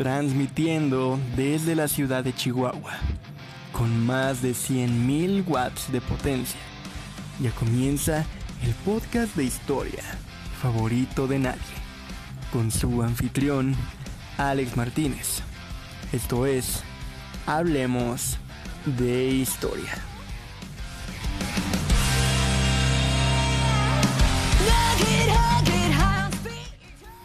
transmitiendo desde la ciudad de Chihuahua, con más de 100.000 watts de potencia. Ya comienza el podcast de historia favorito de nadie, con su anfitrión, Alex Martínez. Esto es, hablemos de historia.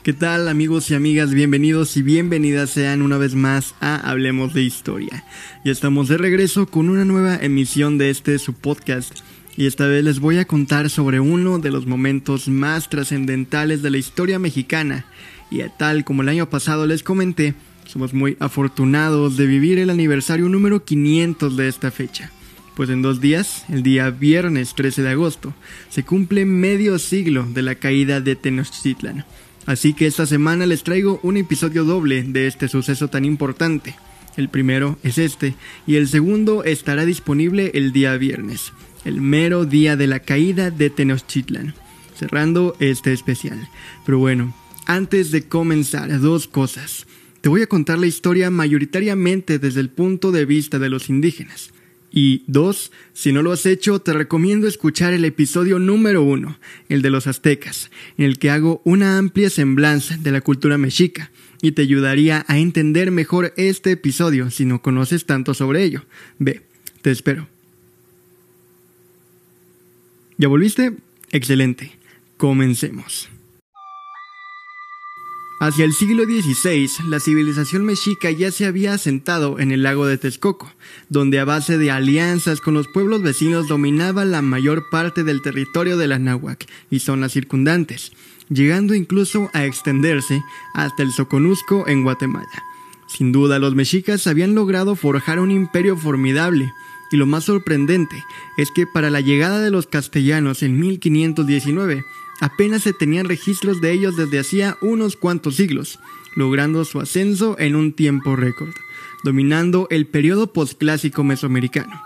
¿Qué tal amigos y amigas? Bienvenidos y bienvenidas sean una vez más a Hablemos de Historia. Ya estamos de regreso con una nueva emisión de este su podcast y esta vez les voy a contar sobre uno de los momentos más trascendentales de la historia mexicana y tal como el año pasado les comenté, somos muy afortunados de vivir el aniversario número 500 de esta fecha. Pues en dos días, el día viernes 13 de agosto, se cumple medio siglo de la caída de Tenochtitlan Así que esta semana les traigo un episodio doble de este suceso tan importante. El primero es este y el segundo estará disponible el día viernes, el mero día de la caída de Tenochtitlan, cerrando este especial. Pero bueno, antes de comenzar, dos cosas. Te voy a contar la historia mayoritariamente desde el punto de vista de los indígenas. Y dos, si no lo has hecho, te recomiendo escuchar el episodio número uno, el de los aztecas, en el que hago una amplia semblanza de la cultura mexica y te ayudaría a entender mejor este episodio si no conoces tanto sobre ello. Ve, te espero. ¿Ya volviste? Excelente. Comencemos. Hacia el siglo XVI, la civilización mexica ya se había asentado en el lago de Texcoco, donde a base de alianzas con los pueblos vecinos dominaba la mayor parte del territorio de la náhuac y zonas circundantes, llegando incluso a extenderse hasta el Soconusco en Guatemala. Sin duda, los mexicas habían logrado forjar un imperio formidable, y lo más sorprendente es que para la llegada de los castellanos en 1519, Apenas se tenían registros de ellos desde hacía unos cuantos siglos, logrando su ascenso en un tiempo récord, dominando el periodo postclásico mesoamericano.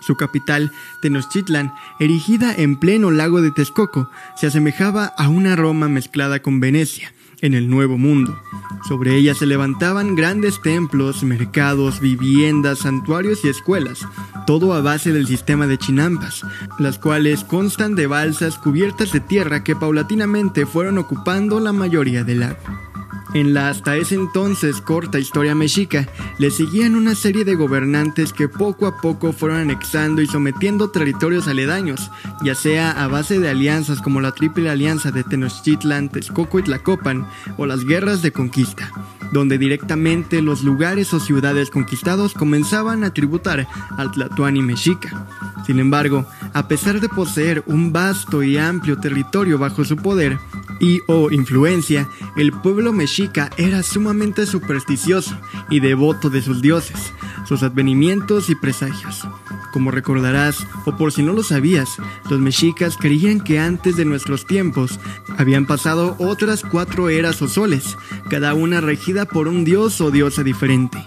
Su capital, Tenochtitlan, erigida en pleno lago de Texcoco, se asemejaba a una Roma mezclada con Venecia, en el Nuevo Mundo. Sobre ella se levantaban grandes templos, mercados, viviendas, santuarios y escuelas, todo a base del sistema de chinampas, las cuales constan de balsas cubiertas de tierra que paulatinamente fueron ocupando la mayoría del agua. En la hasta ese entonces corta historia mexica, le seguían una serie de gobernantes que poco a poco fueron anexando y sometiendo territorios aledaños, ya sea a base de alianzas como la Triple Alianza de Tenochtitlan, Texcoco y Tlacopan, o las guerras de conquista, donde directamente los lugares o ciudades conquistados comenzaban a tributar al Tlatoani mexica. Sin embargo, a pesar de poseer un vasto y amplio territorio bajo su poder, y o influencia, el pueblo mexica era sumamente supersticioso y devoto de sus dioses, sus advenimientos y presagios. Como recordarás, o por si no lo sabías, los mexicas creían que antes de nuestros tiempos habían pasado otras cuatro eras o soles, cada una regida por un dios o diosa diferente.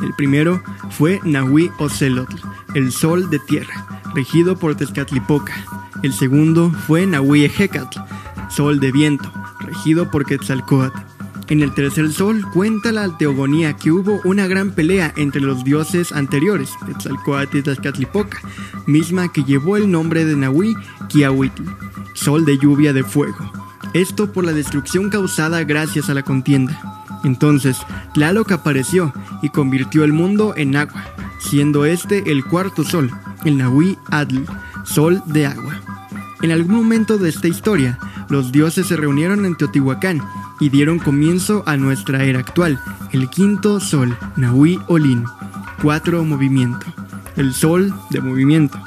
El primero fue Nahui Ocelotl, el sol de tierra, regido por Tezcatlipoca. El segundo fue Nahui Ejecatl, sol de viento, regido por Quetzalcoatl. En el tercer sol cuenta la teogonía que hubo una gran pelea entre los dioses anteriores, Quetzalcoatl y Tlaxcatlipoca, misma que llevó el nombre de Nahui Kiahuitl, sol de lluvia de fuego. Esto por la destrucción causada gracias a la contienda. Entonces, Tlaloc apareció y convirtió el mundo en agua, siendo este el cuarto sol, el Nahui Adl, sol de agua. En algún momento de esta historia, los dioses se reunieron en Teotihuacán y dieron comienzo a nuestra era actual, el quinto sol, Nahui Olin, cuatro movimiento, el sol de movimiento.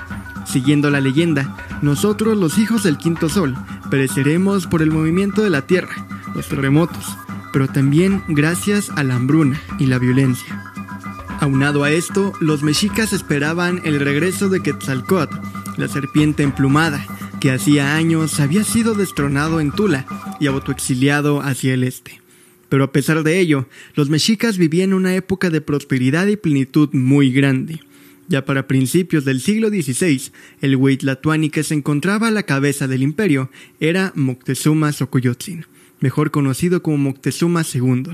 Siguiendo la leyenda, nosotros los hijos del quinto sol pereceremos por el movimiento de la tierra, los terremotos, pero también gracias a la hambruna y la violencia. Aunado a esto, los mexicas esperaban el regreso de Quetzalcóatl, la serpiente emplumada, que hacía años había sido destronado en Tula y autoexiliado hacia el este. Pero a pesar de ello, los mexicas vivían una época de prosperidad y plenitud muy grande. Ya para principios del siglo XVI, el Huitlatuani que se encontraba a la cabeza del imperio era Moctezuma Xocoyotzin, mejor conocido como Moctezuma II.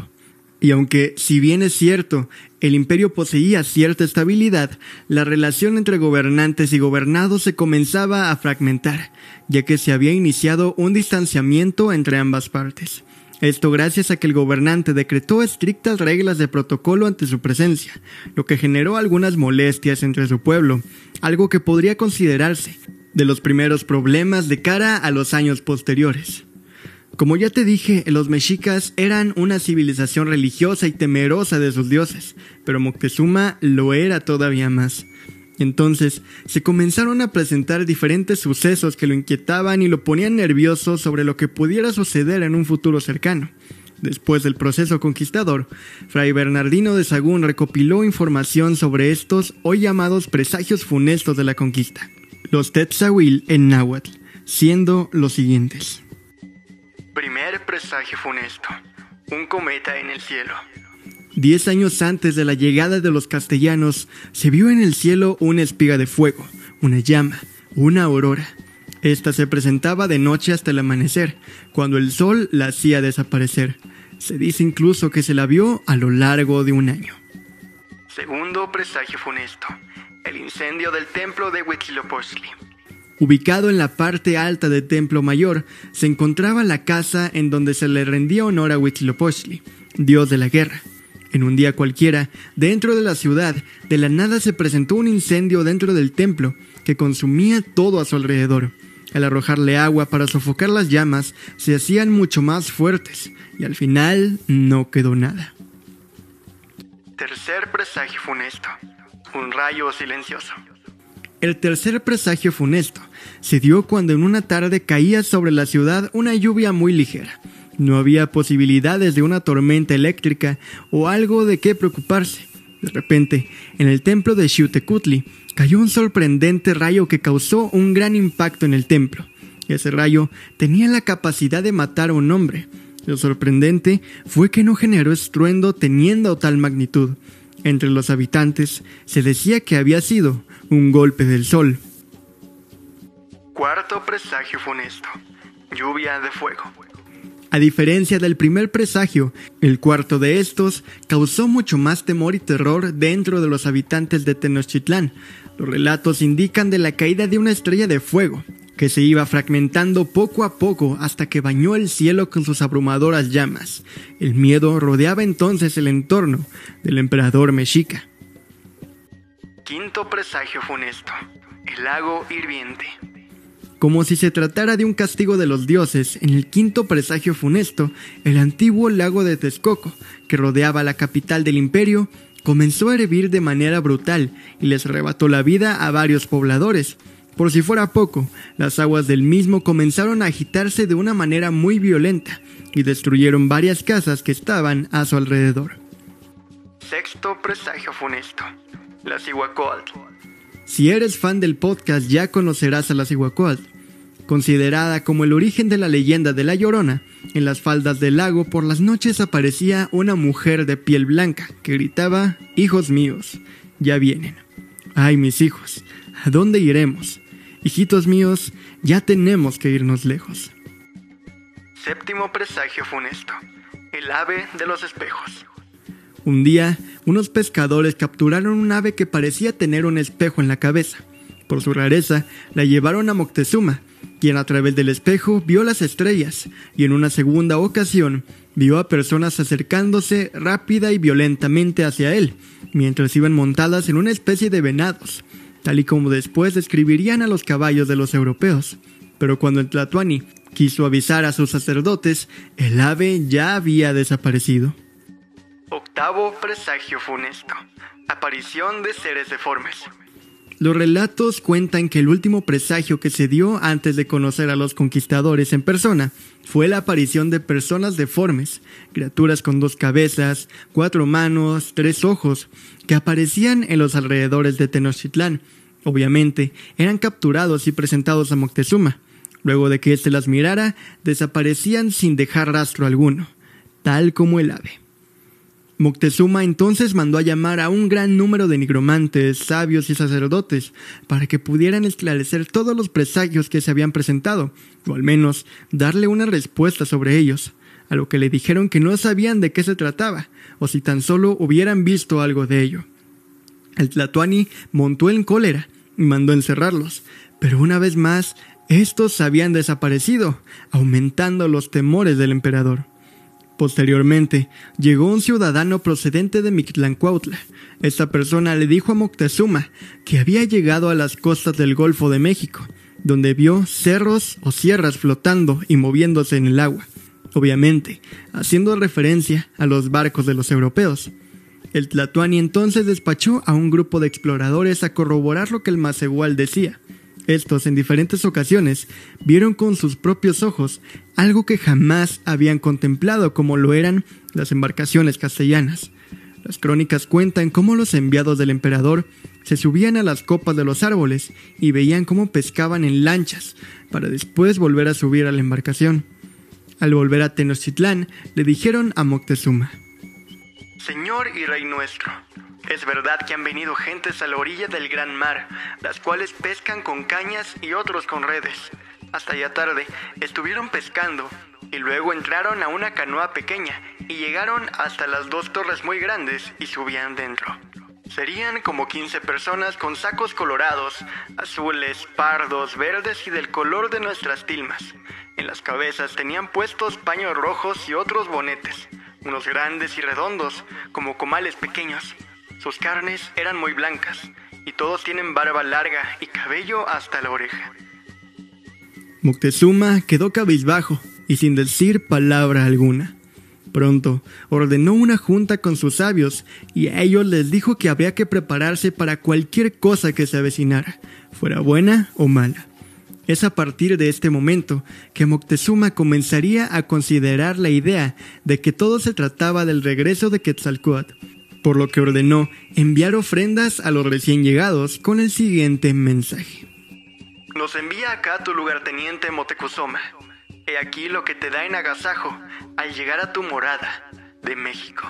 Y aunque, si bien es cierto, el imperio poseía cierta estabilidad, la relación entre gobernantes y gobernados se comenzaba a fragmentar, ya que se había iniciado un distanciamiento entre ambas partes. Esto gracias a que el gobernante decretó estrictas reglas de protocolo ante su presencia, lo que generó algunas molestias entre su pueblo, algo que podría considerarse de los primeros problemas de cara a los años posteriores. Como ya te dije, los mexicas eran una civilización religiosa y temerosa de sus dioses, pero Moctezuma lo era todavía más. Entonces, se comenzaron a presentar diferentes sucesos que lo inquietaban y lo ponían nervioso sobre lo que pudiera suceder en un futuro cercano. Después del proceso conquistador, Fray Bernardino de Sagún recopiló información sobre estos hoy llamados presagios funestos de la conquista, los Tetzahuil en náhuatl, siendo los siguientes. Primer presagio funesto. Un cometa en el cielo. Diez años antes de la llegada de los castellanos, se vio en el cielo una espiga de fuego, una llama, una aurora. Esta se presentaba de noche hasta el amanecer, cuando el sol la hacía desaparecer. Se dice incluso que se la vio a lo largo de un año. Segundo presagio funesto. El incendio del templo de Huitzilopochtli. Ubicado en la parte alta del Templo Mayor, se encontraba la casa en donde se le rendía honor a Huitzilopochtli, dios de la guerra. En un día cualquiera, dentro de la ciudad, de la nada se presentó un incendio dentro del templo que consumía todo a su alrededor. Al arrojarle agua para sofocar las llamas, se hacían mucho más fuertes y al final no quedó nada. Tercer presagio funesto. Un rayo silencioso. El tercer presagio funesto se dio cuando en una tarde caía sobre la ciudad una lluvia muy ligera. No había posibilidades de una tormenta eléctrica o algo de qué preocuparse. De repente, en el templo de Xiutecutli cayó un sorprendente rayo que causó un gran impacto en el templo. Ese rayo tenía la capacidad de matar a un hombre. Lo sorprendente fue que no generó estruendo teniendo tal magnitud. Entre los habitantes se decía que había sido un golpe del sol. Cuarto presagio funesto. Lluvia de fuego. A diferencia del primer presagio, el cuarto de estos causó mucho más temor y terror dentro de los habitantes de Tenochtitlán. Los relatos indican de la caída de una estrella de fuego, que se iba fragmentando poco a poco hasta que bañó el cielo con sus abrumadoras llamas. El miedo rodeaba entonces el entorno del emperador mexica. Quinto presagio funesto. El lago hirviente. Como si se tratara de un castigo de los dioses, en el quinto presagio funesto, el antiguo lago de Texcoco, que rodeaba la capital del imperio, comenzó a hervir de manera brutal y les arrebató la vida a varios pobladores. Por si fuera poco, las aguas del mismo comenzaron a agitarse de una manera muy violenta y destruyeron varias casas que estaban a su alrededor. Sexto presagio funesto. La Cihuacóatl. Si eres fan del podcast ya conocerás a la Cihuacóatl. Considerada como el origen de la leyenda de La Llorona, en las faldas del lago por las noches aparecía una mujer de piel blanca que gritaba, Hijos míos, ya vienen. Ay, mis hijos, ¿a dónde iremos? Hijitos míos, ya tenemos que irnos lejos. Séptimo presagio funesto. El ave de los espejos. Un día, unos pescadores capturaron un ave que parecía tener un espejo en la cabeza. Por su rareza, la llevaron a Moctezuma, quien a través del espejo vio las estrellas y en una segunda ocasión vio a personas acercándose rápida y violentamente hacia él, mientras iban montadas en una especie de venados, tal y como después describirían a los caballos de los europeos. Pero cuando el Tlatuani quiso avisar a sus sacerdotes, el ave ya había desaparecido. Octavo presagio funesto. Aparición de seres deformes. Los relatos cuentan que el último presagio que se dio antes de conocer a los conquistadores en persona fue la aparición de personas deformes, criaturas con dos cabezas, cuatro manos, tres ojos, que aparecían en los alrededores de Tenochtitlán. Obviamente, eran capturados y presentados a Moctezuma. Luego de que éste las mirara, desaparecían sin dejar rastro alguno, tal como el ave. Moctezuma entonces mandó a llamar a un gran número de nigromantes, sabios y sacerdotes para que pudieran esclarecer todos los presagios que se habían presentado, o al menos darle una respuesta sobre ellos. a lo que le dijeron que no sabían de qué se trataba, o si tan solo hubieran visto algo de ello. El Tlatuani montó en cólera y mandó encerrarlos, pero una vez más estos habían desaparecido, aumentando los temores del emperador. Posteriormente, llegó un ciudadano procedente de Mictlancuautla. Esta persona le dijo a Moctezuma que había llegado a las costas del Golfo de México, donde vio cerros o sierras flotando y moviéndose en el agua, obviamente, haciendo referencia a los barcos de los europeos. El Tlatuani entonces despachó a un grupo de exploradores a corroborar lo que el Macehual decía. Estos, en diferentes ocasiones, vieron con sus propios ojos algo que jamás habían contemplado como lo eran las embarcaciones castellanas. Las crónicas cuentan cómo los enviados del emperador se subían a las copas de los árboles y veían cómo pescaban en lanchas, para después volver a subir a la embarcación. Al volver a Tenochtitlán, le dijeron a Moctezuma: Señor y Rey nuestro, es verdad que han venido gentes a la orilla del gran mar, las cuales pescan con cañas y otros con redes. Hasta ya tarde estuvieron pescando y luego entraron a una canoa pequeña y llegaron hasta las dos torres muy grandes y subían dentro. Serían como 15 personas con sacos colorados, azules, pardos, verdes y del color de nuestras tilmas. En las cabezas tenían puestos paños rojos y otros bonetes, unos grandes y redondos, como comales pequeños. Sus carnes eran muy blancas, y todos tienen barba larga y cabello hasta la oreja. Moctezuma quedó cabizbajo y sin decir palabra alguna. Pronto ordenó una junta con sus sabios y a ellos les dijo que habría que prepararse para cualquier cosa que se avecinara, fuera buena o mala. Es a partir de este momento que Moctezuma comenzaría a considerar la idea de que todo se trataba del regreso de Quetzalcoatl, por lo que ordenó enviar ofrendas a los recién llegados con el siguiente mensaje. Nos envía acá tu lugarteniente Motecuzoma. He aquí lo que te da en agasajo al llegar a tu morada de México.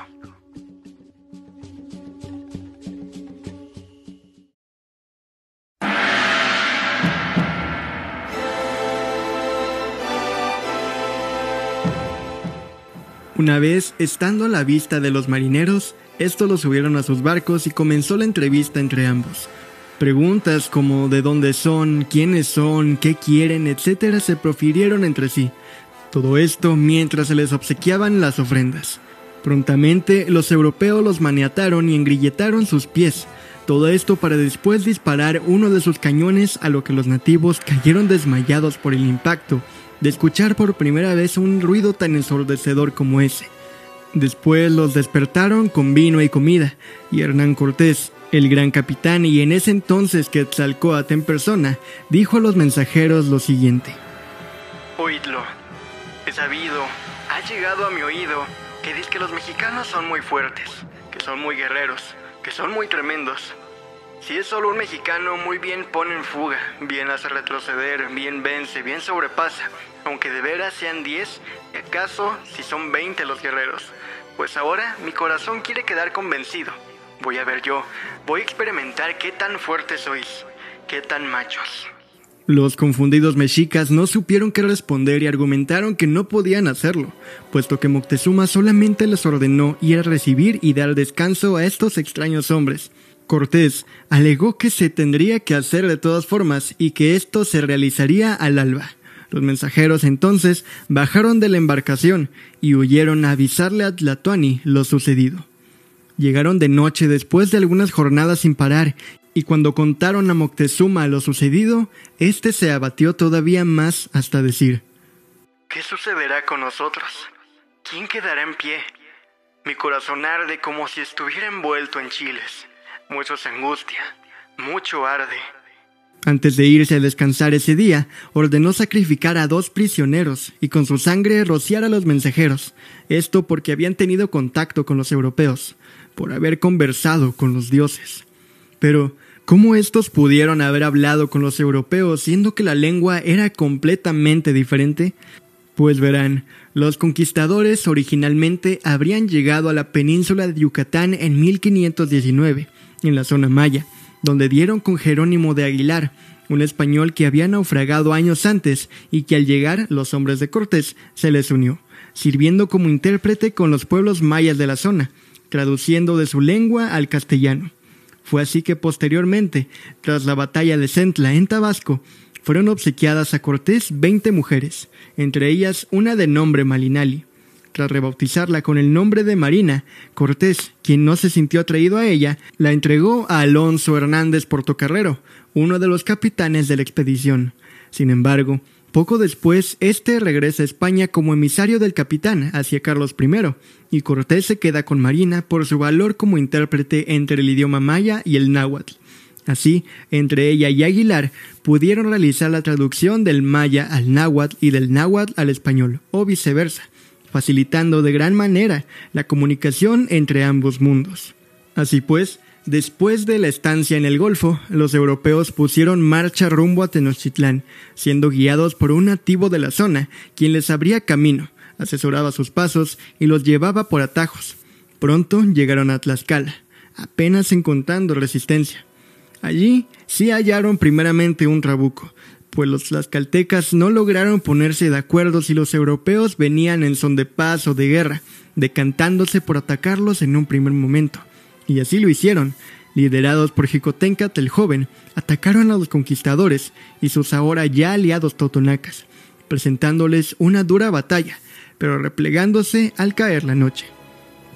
Una vez, estando a la vista de los marineros, estos los subieron a sus barcos y comenzó la entrevista entre ambos. Preguntas como de dónde son, quiénes son, qué quieren, etc. se profirieron entre sí. Todo esto mientras se les obsequiaban las ofrendas. Prontamente los europeos los maniataron y engrilletaron sus pies. Todo esto para después disparar uno de sus cañones a lo que los nativos cayeron desmayados por el impacto de escuchar por primera vez un ruido tan ensordecedor como ese. Después los despertaron con vino y comida, y Hernán Cortés, el gran capitán y en ese entonces Quetzalcoatl en persona, dijo a los mensajeros lo siguiente. Oídlo, he sabido, ha llegado a mi oído que dice que los mexicanos son muy fuertes, que son muy guerreros, que son muy tremendos. Si es solo un mexicano, muy bien pone en fuga, bien hace retroceder, bien vence, bien sobrepasa, aunque de veras sean 10, y acaso si son 20 los guerreros. Pues ahora mi corazón quiere quedar convencido. Voy a ver yo, voy a experimentar qué tan fuertes sois, qué tan machos. Los confundidos mexicas no supieron qué responder y argumentaron que no podían hacerlo, puesto que Moctezuma solamente les ordenó ir a recibir y dar descanso a estos extraños hombres. Cortés alegó que se tendría que hacer de todas formas y que esto se realizaría al alba. Los mensajeros entonces bajaron de la embarcación y huyeron a avisarle a Tlatoani lo sucedido. Llegaron de noche después de algunas jornadas sin parar, y cuando contaron a Moctezuma lo sucedido, éste se abatió todavía más hasta decir ¿Qué sucederá con nosotros? ¿Quién quedará en pie? Mi corazón arde como si estuviera envuelto en chiles. Mucho se angustia, mucho arde. Antes de irse a descansar ese día, ordenó sacrificar a dos prisioneros y con su sangre rociar a los mensajeros, esto porque habían tenido contacto con los europeos, por haber conversado con los dioses. Pero, ¿cómo estos pudieron haber hablado con los europeos siendo que la lengua era completamente diferente? Pues verán, los conquistadores originalmente habrían llegado a la península de Yucatán en 1519, en la zona maya, donde dieron con Jerónimo de Aguilar, un español que había naufragado años antes y que al llegar los hombres de Cortés se les unió. sirviendo como intérprete con los pueblos mayas de la zona, traduciendo de su lengua al castellano. Fue así que posteriormente, tras la batalla de Centla en Tabasco, fueron obsequiadas a Cortés 20 mujeres, entre ellas una de nombre Malinali. Tras rebautizarla con el nombre de Marina, Cortés, quien no se sintió atraído a ella, la entregó a Alonso Hernández Portocarrero, uno de los capitanes de la expedición. Sin embargo, poco después, este regresa a España como emisario del capitán hacia Carlos I, y Cortés se queda con Marina por su valor como intérprete entre el idioma maya y el náhuatl. Así, entre ella y Aguilar pudieron realizar la traducción del maya al náhuatl y del náhuatl al español, o viceversa, facilitando de gran manera la comunicación entre ambos mundos. Así pues, después de la estancia en el Golfo, los europeos pusieron marcha rumbo a Tenochtitlán, siendo guiados por un nativo de la zona, quien les abría camino, asesoraba sus pasos y los llevaba por atajos. Pronto llegaron a Tlaxcala, apenas encontrando resistencia. Allí sí hallaron primeramente un trabuco, pues los tlaxcaltecas no lograron ponerse de acuerdo si los europeos venían en son de paz o de guerra, decantándose por atacarlos en un primer momento. Y así lo hicieron. Liderados por Jicotencat el joven, atacaron a los conquistadores y sus ahora ya aliados totonacas, presentándoles una dura batalla, pero replegándose al caer la noche.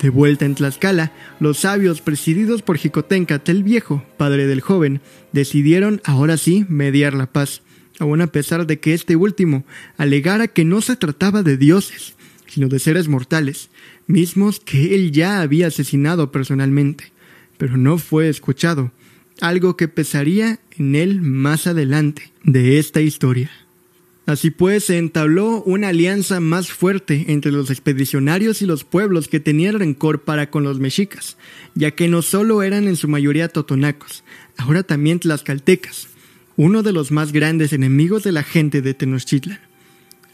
De vuelta en Tlaxcala, los sabios presididos por Jicotencat el Viejo, padre del joven, decidieron ahora sí mediar la paz, aun a pesar de que este último alegara que no se trataba de dioses, sino de seres mortales, mismos que él ya había asesinado personalmente, pero no fue escuchado, algo que pesaría en él más adelante de esta historia. Así pues, se entabló una alianza más fuerte entre los expedicionarios y los pueblos que tenían rencor para con los mexicas, ya que no solo eran en su mayoría totonacos, ahora también tlaxcaltecas, uno de los más grandes enemigos de la gente de Tenochtitlan.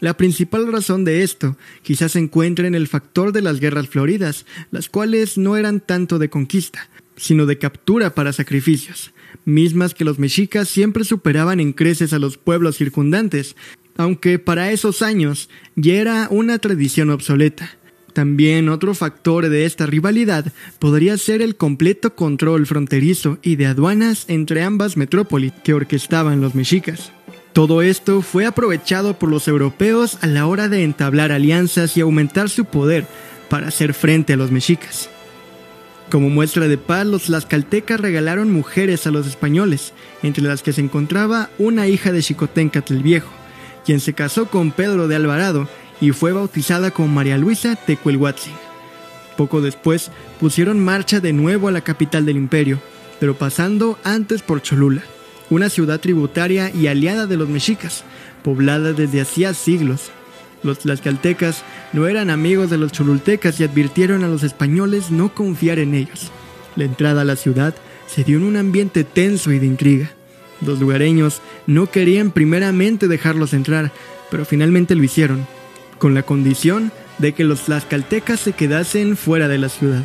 La principal razón de esto quizás se encuentra en el factor de las guerras floridas, las cuales no eran tanto de conquista, sino de captura para sacrificios, mismas que los mexicas siempre superaban en creces a los pueblos circundantes, aunque para esos años ya era una tradición obsoleta. También otro factor de esta rivalidad podría ser el completo control fronterizo y de aduanas entre ambas metrópolis que orquestaban los mexicas. Todo esto fue aprovechado por los europeos a la hora de entablar alianzas y aumentar su poder para hacer frente a los mexicas. Como muestra de paz, los tlaxcaltecas regalaron mujeres a los españoles, entre las que se encontraba una hija de Xicoténcatl el Viejo, quien se casó con Pedro de Alvarado y fue bautizada como María Luisa Tecuelhuatzin. Poco después pusieron marcha de nuevo a la capital del imperio, pero pasando antes por Cholula, una ciudad tributaria y aliada de los mexicas, poblada desde hacía siglos. Los tlaxcaltecas no eran amigos de los cholultecas y advirtieron a los españoles no confiar en ellos. La entrada a la ciudad se dio en un ambiente tenso y de intriga. Los lugareños no querían primeramente dejarlos entrar, pero finalmente lo hicieron, con la condición de que los tlaxcaltecas se quedasen fuera de la ciudad.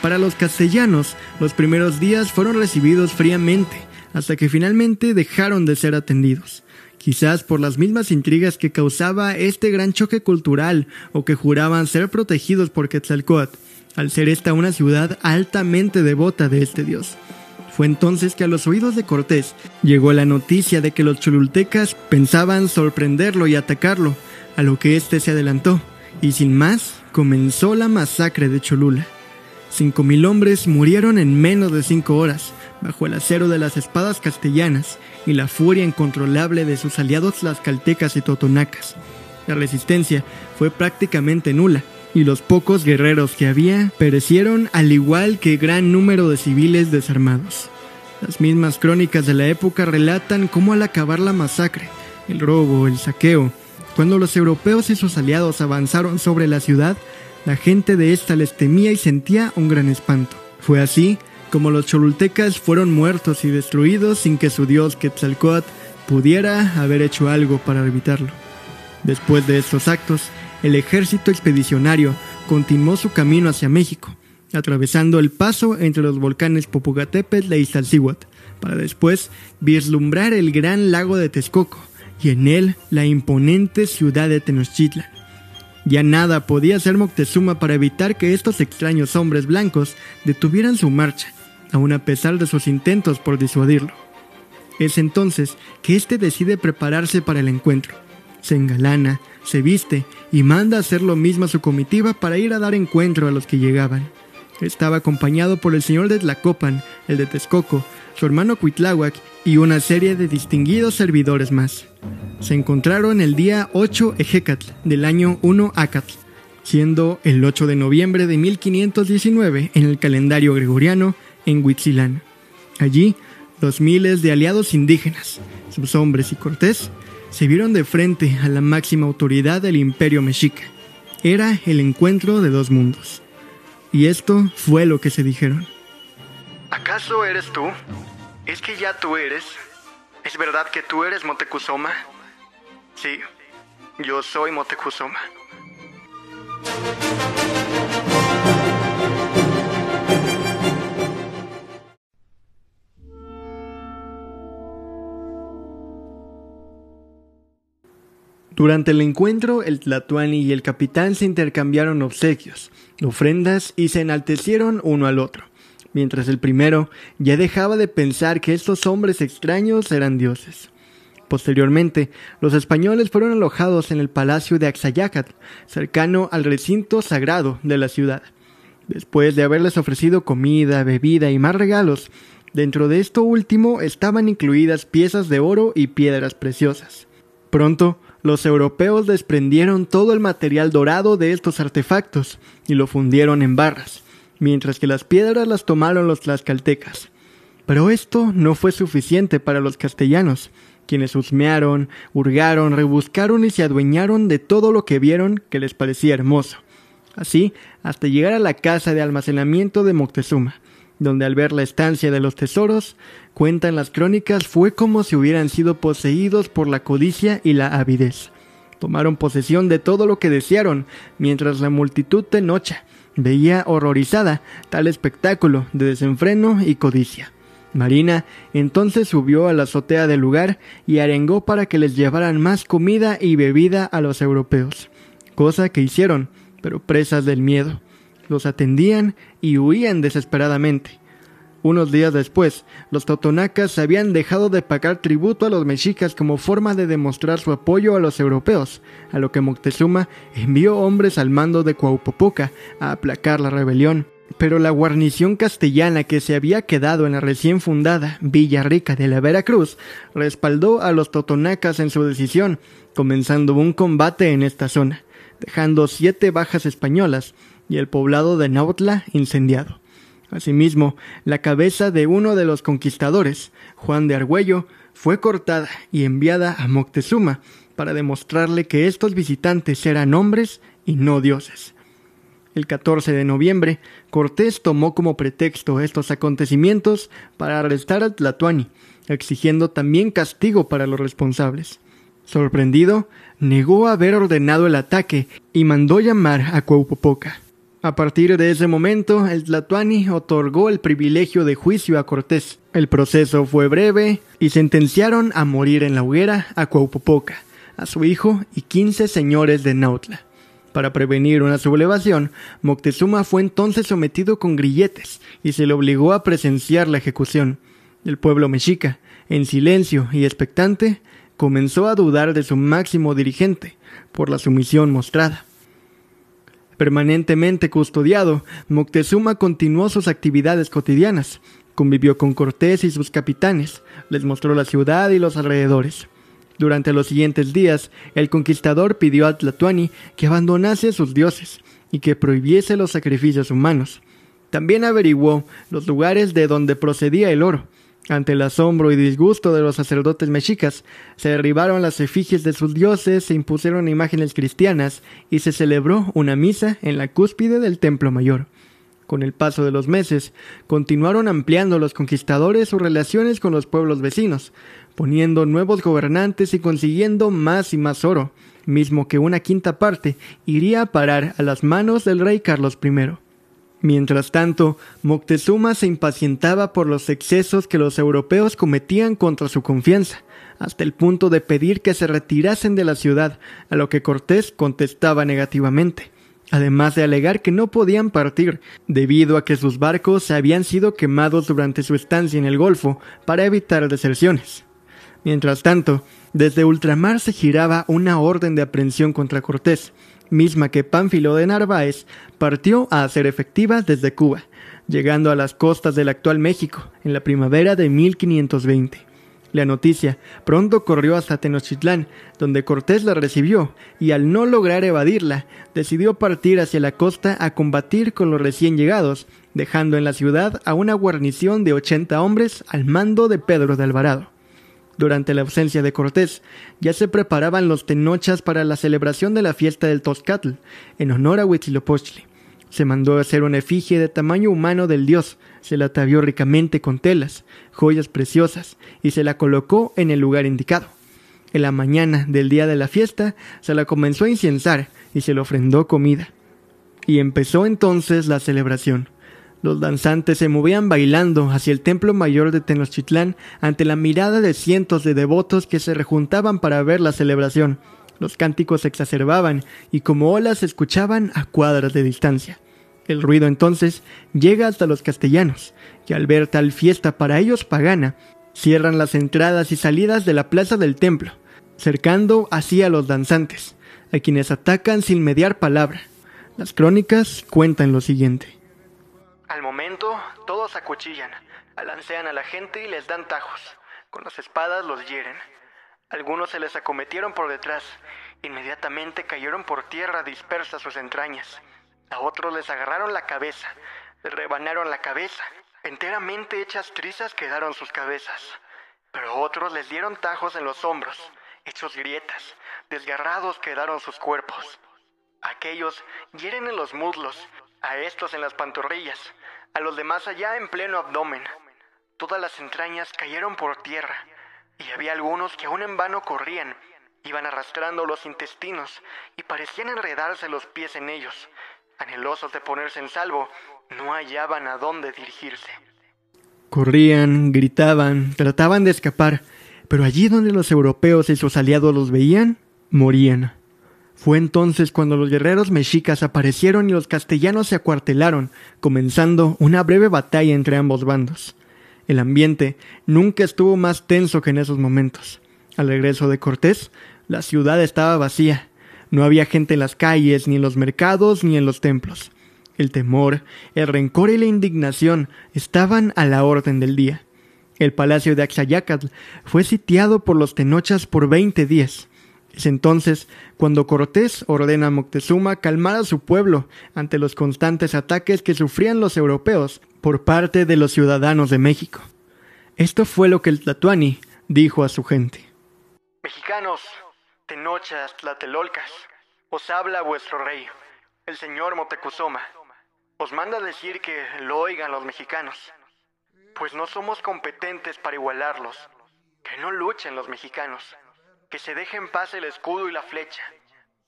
Para los castellanos, los primeros días fueron recibidos fríamente, hasta que finalmente dejaron de ser atendidos. Quizás por las mismas intrigas que causaba este gran choque cultural o que juraban ser protegidos por Quetzalcoatl, al ser esta una ciudad altamente devota de este dios. Fue entonces que a los oídos de Cortés llegó la noticia de que los cholultecas pensaban sorprenderlo y atacarlo, a lo que éste se adelantó, y sin más comenzó la masacre de Cholula. Cinco mil hombres murieron en menos de cinco horas, bajo el acero de las espadas castellanas y la furia incontrolable de sus aliados tlaxcaltecas y totonacas. La resistencia fue prácticamente nula, y los pocos guerreros que había perecieron al igual que gran número de civiles desarmados. Las mismas crónicas de la época relatan cómo al acabar la masacre, el robo, el saqueo, cuando los europeos y sus aliados avanzaron sobre la ciudad, la gente de esta les temía y sentía un gran espanto. Fue así como los cholultecas fueron muertos y destruidos sin que su dios Quetzalcoatl pudiera haber hecho algo para evitarlo. Después de estos actos, el ejército expedicionario continuó su camino hacia México, atravesando el paso entre los volcanes Popocatépetl e Iztaccíhuatl, para después vislumbrar el gran lago de Texcoco y en él la imponente ciudad de Tenochtitlan. Ya nada podía hacer Moctezuma para evitar que estos extraños hombres blancos detuvieran su marcha, aun a pesar de sus intentos por disuadirlo. Es entonces que éste decide prepararse para el encuentro. Se engalana, se viste y manda hacer lo mismo a su comitiva para ir a dar encuentro a los que llegaban. Estaba acompañado por el señor de Tlacopan, el de Texcoco, su hermano Cuitláhuac y una serie de distinguidos servidores más. Se encontraron el día 8 Ejecatl del año 1 Acatl, siendo el 8 de noviembre de 1519 en el calendario gregoriano en Huitzilán. Allí, los miles de aliados indígenas, sus hombres y Cortés, se vieron de frente a la máxima autoridad del imperio mexica. Era el encuentro de dos mundos. Y esto fue lo que se dijeron. ¿Acaso eres tú? ¿Es que ya tú eres? ¿Es verdad que tú eres Motecuzoma? Sí, yo soy Motecuzoma. Durante el encuentro, el Tlatuani y el capitán se intercambiaron obsequios, ofrendas y se enaltecieron uno al otro, mientras el primero ya dejaba de pensar que estos hombres extraños eran dioses. Posteriormente, los españoles fueron alojados en el palacio de Axayácatl, cercano al recinto sagrado de la ciudad. Después de haberles ofrecido comida, bebida y más regalos, dentro de esto último estaban incluidas piezas de oro y piedras preciosas. Pronto, los europeos desprendieron todo el material dorado de estos artefactos y lo fundieron en barras, mientras que las piedras las tomaron los tlaxcaltecas. Pero esto no fue suficiente para los castellanos, quienes husmearon, hurgaron, rebuscaron y se adueñaron de todo lo que vieron que les parecía hermoso. Así, hasta llegar a la casa de almacenamiento de Moctezuma, donde al ver la estancia de los tesoros, cuentan las crónicas, fue como si hubieran sido poseídos por la codicia y la avidez. Tomaron posesión de todo lo que desearon, mientras la multitud de veía horrorizada tal espectáculo de desenfreno y codicia. Marina entonces subió a la azotea del lugar y arengó para que les llevaran más comida y bebida a los europeos, cosa que hicieron, pero presas del miedo. Los atendían y huían desesperadamente. Unos días después, los totonacas habían dejado de pagar tributo a los mexicas como forma de demostrar su apoyo a los europeos, a lo que Moctezuma envió hombres al mando de Cuaupopoca a aplacar la rebelión pero la guarnición castellana que se había quedado en la recién fundada Villa Rica de la Veracruz respaldó a los totonacas en su decisión, comenzando un combate en esta zona, dejando siete bajas españolas y el poblado de Nautla incendiado. Asimismo, la cabeza de uno de los conquistadores, Juan de Argüello, fue cortada y enviada a Moctezuma para demostrarle que estos visitantes eran hombres y no dioses. El 14 de noviembre, Cortés tomó como pretexto estos acontecimientos para arrestar a Tlatuani, exigiendo también castigo para los responsables. Sorprendido, negó haber ordenado el ataque y mandó llamar a Cuaupopoca. A partir de ese momento, el Tlatuani otorgó el privilegio de juicio a Cortés. El proceso fue breve y sentenciaron a morir en la hoguera a Cuaupopoca, a su hijo y quince señores de Nautla. Para prevenir una sublevación, Moctezuma fue entonces sometido con grilletes y se le obligó a presenciar la ejecución. El pueblo mexica, en silencio y expectante, comenzó a dudar de su máximo dirigente por la sumisión mostrada. Permanentemente custodiado, Moctezuma continuó sus actividades cotidianas, convivió con Cortés y sus capitanes, les mostró la ciudad y los alrededores. Durante los siguientes días, el conquistador pidió a Tlatuani que abandonase sus dioses y que prohibiese los sacrificios humanos. También averiguó los lugares de donde procedía el oro. Ante el asombro y disgusto de los sacerdotes mexicas, se derribaron las efigies de sus dioses, se impusieron imágenes cristianas y se celebró una misa en la cúspide del templo mayor. Con el paso de los meses, continuaron ampliando los conquistadores sus relaciones con los pueblos vecinos, poniendo nuevos gobernantes y consiguiendo más y más oro, mismo que una quinta parte iría a parar a las manos del rey Carlos I. Mientras tanto, Moctezuma se impacientaba por los excesos que los europeos cometían contra su confianza, hasta el punto de pedir que se retirasen de la ciudad, a lo que Cortés contestaba negativamente, además de alegar que no podían partir, debido a que sus barcos habían sido quemados durante su estancia en el Golfo para evitar deserciones. Mientras tanto, desde ultramar se giraba una orden de aprehensión contra Cortés, misma que Pánfilo de Narváez partió a hacer efectiva desde Cuba, llegando a las costas del actual México en la primavera de 1520. La noticia pronto corrió hasta Tenochtitlán, donde Cortés la recibió y al no lograr evadirla, decidió partir hacia la costa a combatir con los recién llegados, dejando en la ciudad a una guarnición de 80 hombres al mando de Pedro de Alvarado. Durante la ausencia de Cortés, ya se preparaban los tenochas para la celebración de la fiesta del Toscatl, en honor a Huitzilopochtli. Se mandó a hacer una efigie de tamaño humano del dios, se la atavió ricamente con telas, joyas preciosas, y se la colocó en el lugar indicado. En la mañana del día de la fiesta se la comenzó a incensar y se le ofrendó comida. Y empezó entonces la celebración. Los danzantes se movían bailando hacia el templo mayor de Tenochtitlán ante la mirada de cientos de devotos que se rejuntaban para ver la celebración. Los cánticos se exacerbaban y como olas se escuchaban a cuadras de distancia. El ruido entonces llega hasta los castellanos, que al ver tal fiesta para ellos pagana, cierran las entradas y salidas de la plaza del templo, cercando así a los danzantes, a quienes atacan sin mediar palabra. Las crónicas cuentan lo siguiente. Al momento, todos acuchillan, alancean a la gente y les dan tajos. Con las espadas los hieren. Algunos se les acometieron por detrás. Inmediatamente cayeron por tierra dispersas sus entrañas. A otros les agarraron la cabeza, les rebanaron la cabeza. Enteramente hechas trizas quedaron sus cabezas. Pero otros les dieron tajos en los hombros, hechos grietas. Desgarrados quedaron sus cuerpos. Aquellos hieren en los muslos, a estos en las pantorrillas, a los demás allá en pleno abdomen. Todas las entrañas cayeron por tierra, y había algunos que aún en vano corrían, iban arrastrando los intestinos y parecían enredarse los pies en ellos. Anhelosos de ponerse en salvo, no hallaban a dónde dirigirse. Corrían, gritaban, trataban de escapar, pero allí donde los europeos y sus aliados los veían, morían. Fue entonces cuando los guerreros mexicas aparecieron y los castellanos se acuartelaron, comenzando una breve batalla entre ambos bandos. El ambiente nunca estuvo más tenso que en esos momentos. Al regreso de Cortés, la ciudad estaba vacía. No había gente en las calles, ni en los mercados, ni en los templos. El temor, el rencor y la indignación estaban a la orden del día. El palacio de Axayacatl fue sitiado por los tenochas por veinte días. Es entonces cuando Cortés ordena a Moctezuma calmar a su pueblo ante los constantes ataques que sufrían los europeos por parte de los ciudadanos de México. Esto fue lo que el Tlatuani dijo a su gente. Mexicanos, tenochas, tlatelolcas, os habla vuestro rey, el señor Moctezuma. Os manda decir que lo oigan los mexicanos, pues no somos competentes para igualarlos, que no luchen los mexicanos que se deje en paz el escudo y la flecha.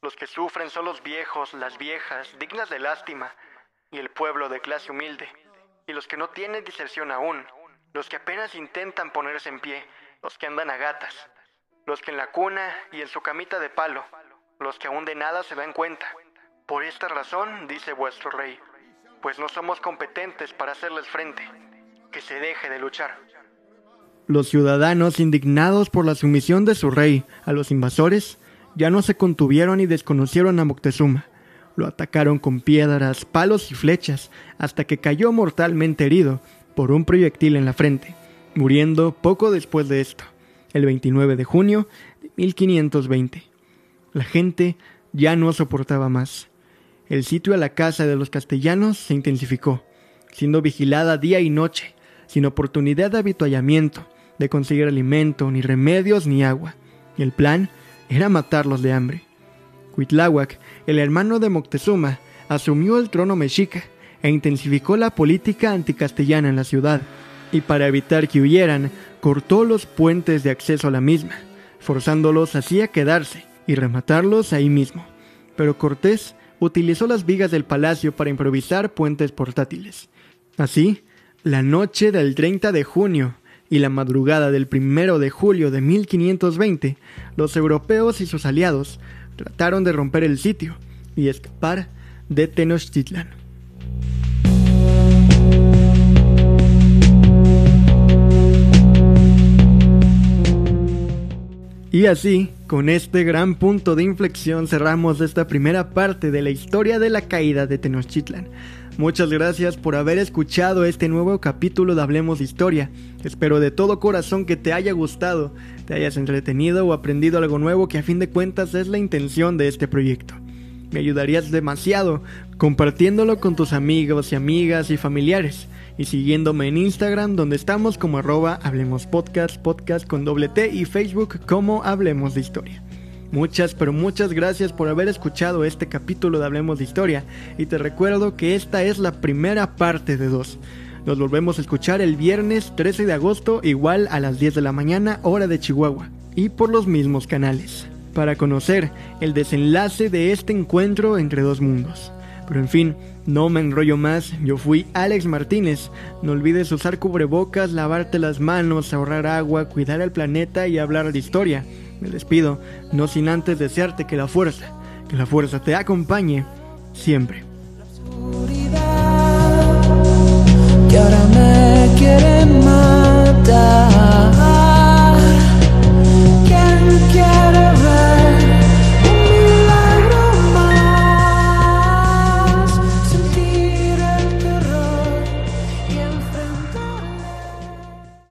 Los que sufren son los viejos, las viejas, dignas de lástima, y el pueblo de clase humilde, y los que no tienen diserción aún, los que apenas intentan ponerse en pie, los que andan a gatas, los que en la cuna y en su camita de palo, los que aún de nada se dan cuenta. Por esta razón, dice vuestro rey, pues no somos competentes para hacerles frente, que se deje de luchar. Los ciudadanos, indignados por la sumisión de su rey a los invasores, ya no se contuvieron y desconocieron a Moctezuma. Lo atacaron con piedras, palos y flechas, hasta que cayó mortalmente herido por un proyectil en la frente, muriendo poco después de esto, el 29 de junio de 1520. La gente ya no soportaba más. El sitio a la casa de los castellanos se intensificó, siendo vigilada día y noche, sin oportunidad de habituallamiento, de conseguir alimento, ni remedios, ni agua. El plan era matarlos de hambre. Cuitláhuac, el hermano de Moctezuma, asumió el trono mexica e intensificó la política anticastellana en la ciudad, y para evitar que huyeran, cortó los puentes de acceso a la misma, forzándolos así a quedarse y rematarlos ahí mismo. Pero Cortés utilizó las vigas del palacio para improvisar puentes portátiles. Así, la noche del 30 de junio y la madrugada del 1 de julio de 1520, los europeos y sus aliados trataron de romper el sitio y escapar de Tenochtitlan. Y así, con este gran punto de inflexión cerramos esta primera parte de la historia de la caída de Tenochtitlan. Muchas gracias por haber escuchado este nuevo capítulo de Hablemos de Historia. Espero de todo corazón que te haya gustado, te hayas entretenido o aprendido algo nuevo que a fin de cuentas es la intención de este proyecto. Me ayudarías demasiado compartiéndolo con tus amigos y amigas y familiares y siguiéndome en Instagram donde estamos como arroba Hablemos Podcast, podcast con doble T y Facebook como Hablemos de Historia. Muchas, pero muchas gracias por haber escuchado este capítulo de Hablemos de Historia y te recuerdo que esta es la primera parte de dos. Nos volvemos a escuchar el viernes 13 de agosto igual a las 10 de la mañana hora de Chihuahua y por los mismos canales para conocer el desenlace de este encuentro entre dos mundos. Pero en fin, no me enrollo más, yo fui Alex Martínez. No olvides usar cubrebocas, lavarte las manos, ahorrar agua, cuidar el planeta y hablar de historia. Me despido, no sin antes desearte que la fuerza, que la fuerza te acompañe siempre. Que ahora me matar.